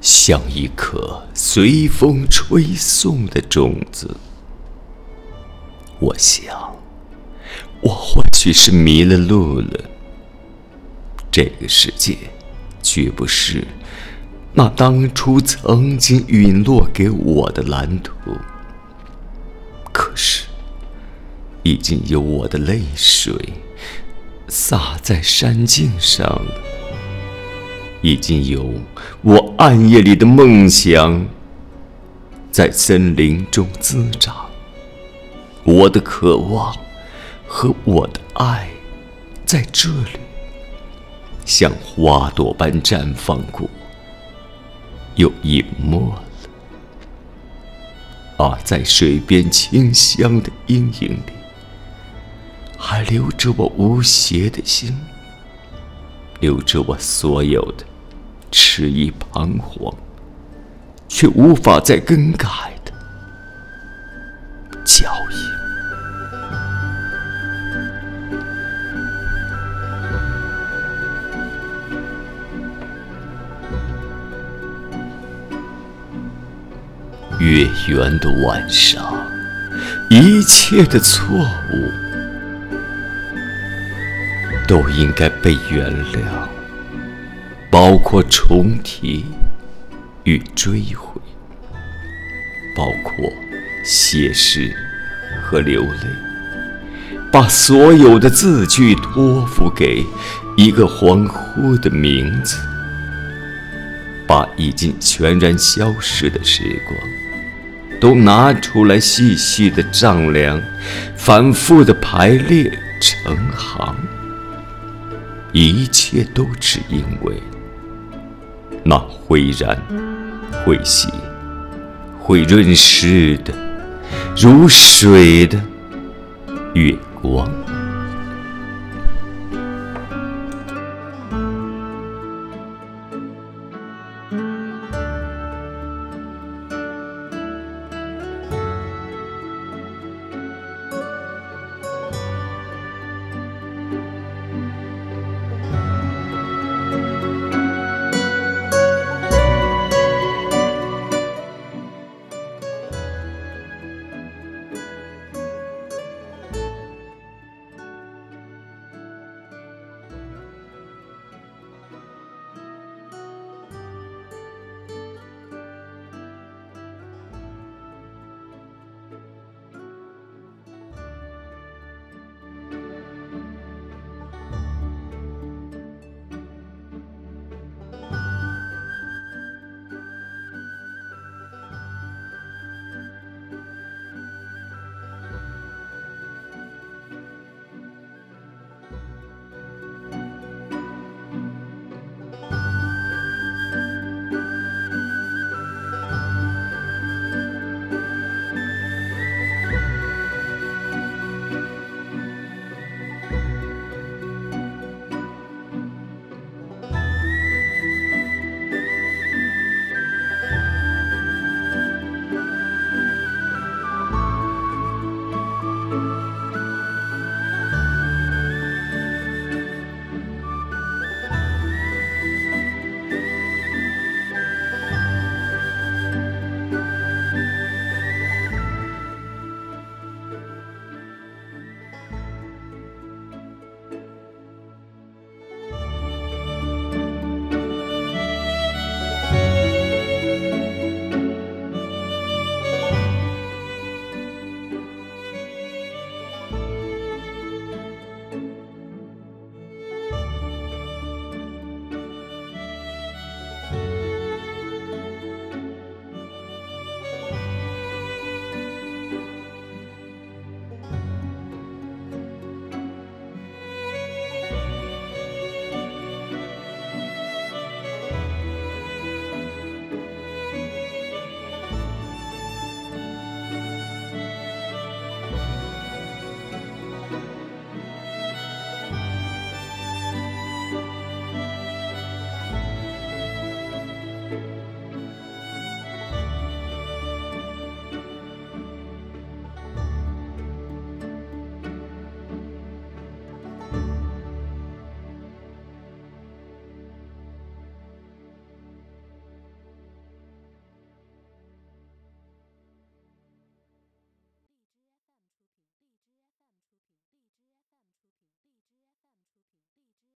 像一颗随风吹送的种子。我想，我或许是迷了路了。这个世界，绝不是那当初曾经陨落给我的蓝图。可是，已经有我的泪水洒在山径上了，已经有我暗夜里的梦想在森林中滋长。我的渴望和我的爱在这里，像花朵般绽放过，又隐没了。而在水边清香的阴影里，还留着我无邪的心，留着我所有的迟疑彷徨，却无法再更改的脚印。月圆的晚上，一切的错误都应该被原谅，包括重提与追悔，包括写诗和流泪，把所有的字句托付给一个恍惚的名字，把已经全然消逝的时光。都拿出来细细的丈量，反复的排列成行，一切都只因为那会燃、会洗、会润湿的如水的月光。